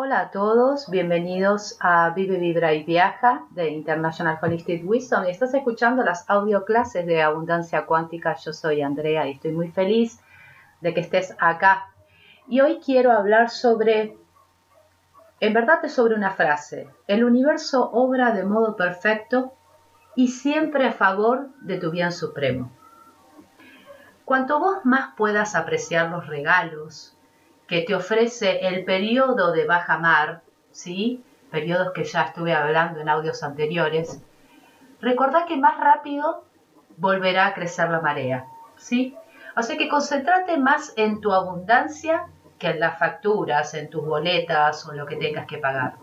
Hola a todos, bienvenidos a Vive, Vibra y Viaja de International Holistic Wisdom. Estás escuchando las audio clases de Abundancia Cuántica. Yo soy Andrea y estoy muy feliz de que estés acá. Y hoy quiero hablar sobre, en verdad es sobre una frase. El universo obra de modo perfecto y siempre a favor de tu bien supremo. Cuanto vos más puedas apreciar los regalos, que te ofrece el periodo de baja mar, ¿sí? periodos que ya estuve hablando en audios anteriores, recordá que más rápido volverá a crecer la marea. ¿sí? O sea que concéntrate más en tu abundancia que en las facturas, en tus boletas o lo que tengas que pagar.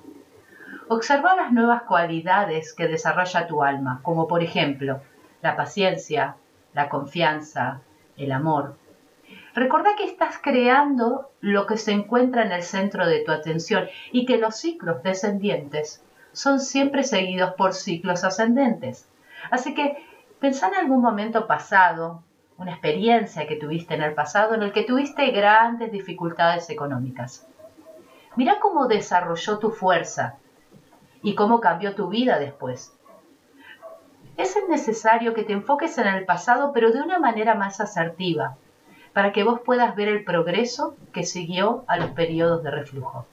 Observa las nuevas cualidades que desarrolla tu alma, como por ejemplo la paciencia, la confianza, el amor, Recuerda que estás creando lo que se encuentra en el centro de tu atención y que los ciclos descendientes son siempre seguidos por ciclos ascendentes. Así que pensá en algún momento pasado, una experiencia que tuviste en el pasado en el que tuviste grandes dificultades económicas. Mira cómo desarrolló tu fuerza y cómo cambió tu vida después. Es necesario que te enfoques en el pasado, pero de una manera más asertiva para que vos puedas ver el progreso que siguió a los periodos de reflujo.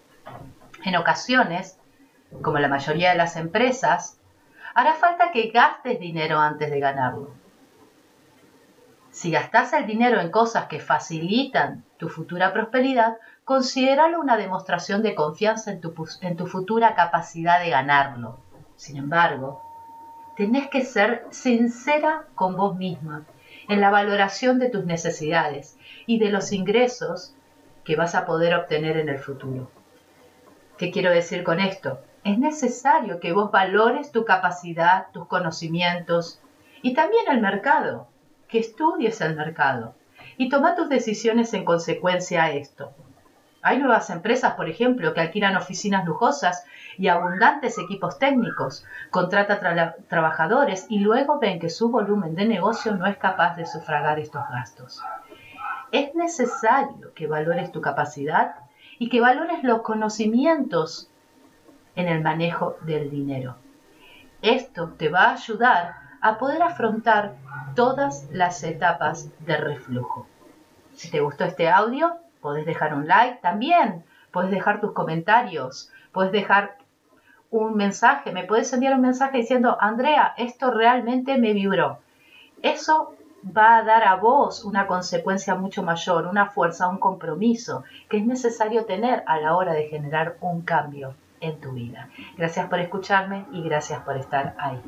En ocasiones, como la mayoría de las empresas, hará falta que gastes dinero antes de ganarlo. Si gastas el dinero en cosas que facilitan tu futura prosperidad, considéralo una demostración de confianza en tu, en tu futura capacidad de ganarlo. Sin embargo, tenés que ser sincera con vos misma en la valoración de tus necesidades y de los ingresos que vas a poder obtener en el futuro. ¿Qué quiero decir con esto? Es necesario que vos valores tu capacidad, tus conocimientos y también el mercado, que estudies el mercado y toma tus decisiones en consecuencia a esto. Hay nuevas empresas, por ejemplo, que alquilan oficinas lujosas y abundantes equipos técnicos, contrata trabajadores y luego ven que su volumen de negocio no es capaz de sufragar estos gastos. Es necesario que valores tu capacidad y que valores los conocimientos en el manejo del dinero. Esto te va a ayudar a poder afrontar todas las etapas de reflujo. Si te gustó este audio, Puedes dejar un like también, puedes dejar tus comentarios, puedes dejar un mensaje, me puedes enviar un mensaje diciendo, Andrea, esto realmente me vibró. Eso va a dar a vos una consecuencia mucho mayor, una fuerza, un compromiso que es necesario tener a la hora de generar un cambio en tu vida. Gracias por escucharme y gracias por estar ahí.